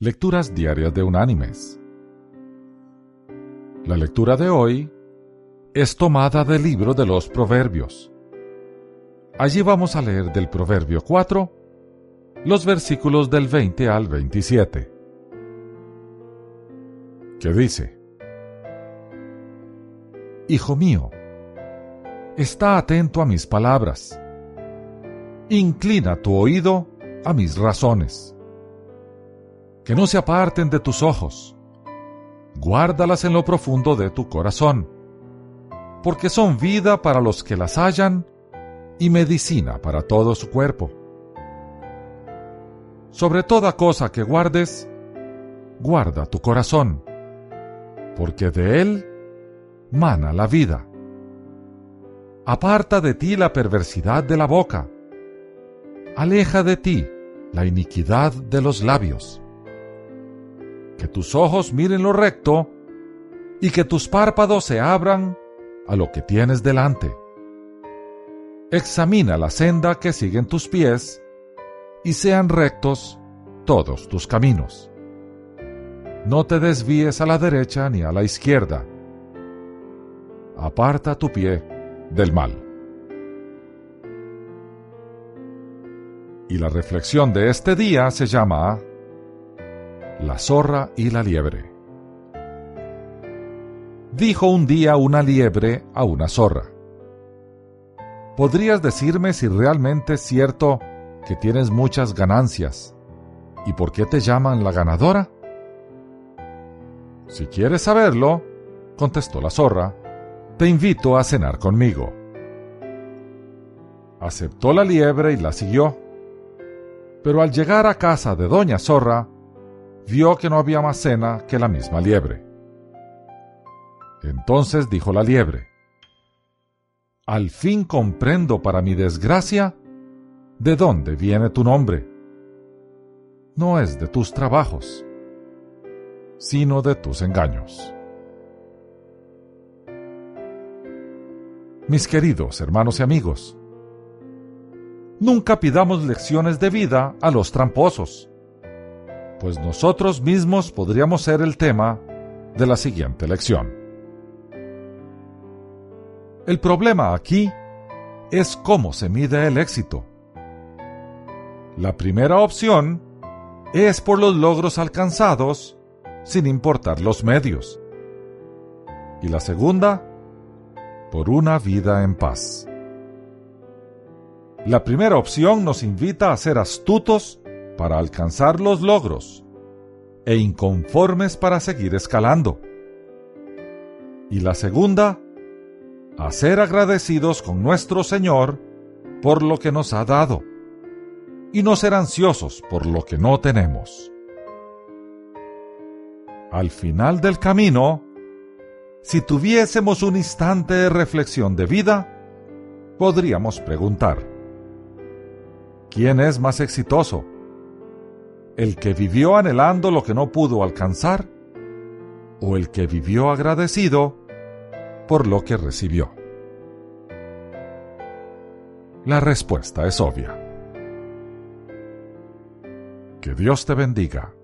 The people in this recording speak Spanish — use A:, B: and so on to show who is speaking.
A: Lecturas Diarias de Unánimes. La lectura de hoy es tomada del libro de los Proverbios. Allí vamos a leer del Proverbio 4 los versículos del 20 al 27, que dice, Hijo mío, está atento a mis palabras, inclina tu oído a mis razones que no se aparten de tus ojos. Guárdalas en lo profundo de tu corazón, porque son vida para los que las hallan y medicina para todo su cuerpo. Sobre toda cosa que guardes, guarda tu corazón, porque de él mana la vida. Aparta de ti la perversidad de la boca, aleja de ti la iniquidad de los labios que tus ojos miren lo recto y que tus párpados se abran a lo que tienes delante. Examina la senda que siguen tus pies y sean rectos todos tus caminos. No te desvíes a la derecha ni a la izquierda. Aparta tu pie del mal. Y la reflexión de este día se llama la zorra y la liebre. Dijo un día una liebre a una zorra. ¿Podrías decirme si realmente es cierto que tienes muchas ganancias y por qué te llaman la ganadora? Si quieres saberlo, contestó la zorra, te invito a cenar conmigo. Aceptó la liebre y la siguió. Pero al llegar a casa de doña zorra, vio que no había más cena que la misma liebre. Entonces dijo la liebre, Al fin comprendo para mi desgracia de dónde viene tu nombre. No es de tus trabajos, sino de tus engaños. Mis queridos hermanos y amigos, nunca pidamos lecciones de vida a los tramposos pues nosotros mismos podríamos ser el tema de la siguiente lección. El problema aquí es cómo se mide el éxito. La primera opción es por los logros alcanzados sin importar los medios. Y la segunda, por una vida en paz. La primera opción nos invita a ser astutos para alcanzar los logros e inconformes para seguir escalando. Y la segunda, a ser agradecidos con nuestro Señor por lo que nos ha dado y no ser ansiosos por lo que no tenemos. Al final del camino, si tuviésemos un instante de reflexión de vida, podríamos preguntar, ¿quién es más exitoso? El que vivió anhelando lo que no pudo alcanzar o el que vivió agradecido por lo que recibió? La respuesta es obvia. Que Dios te bendiga.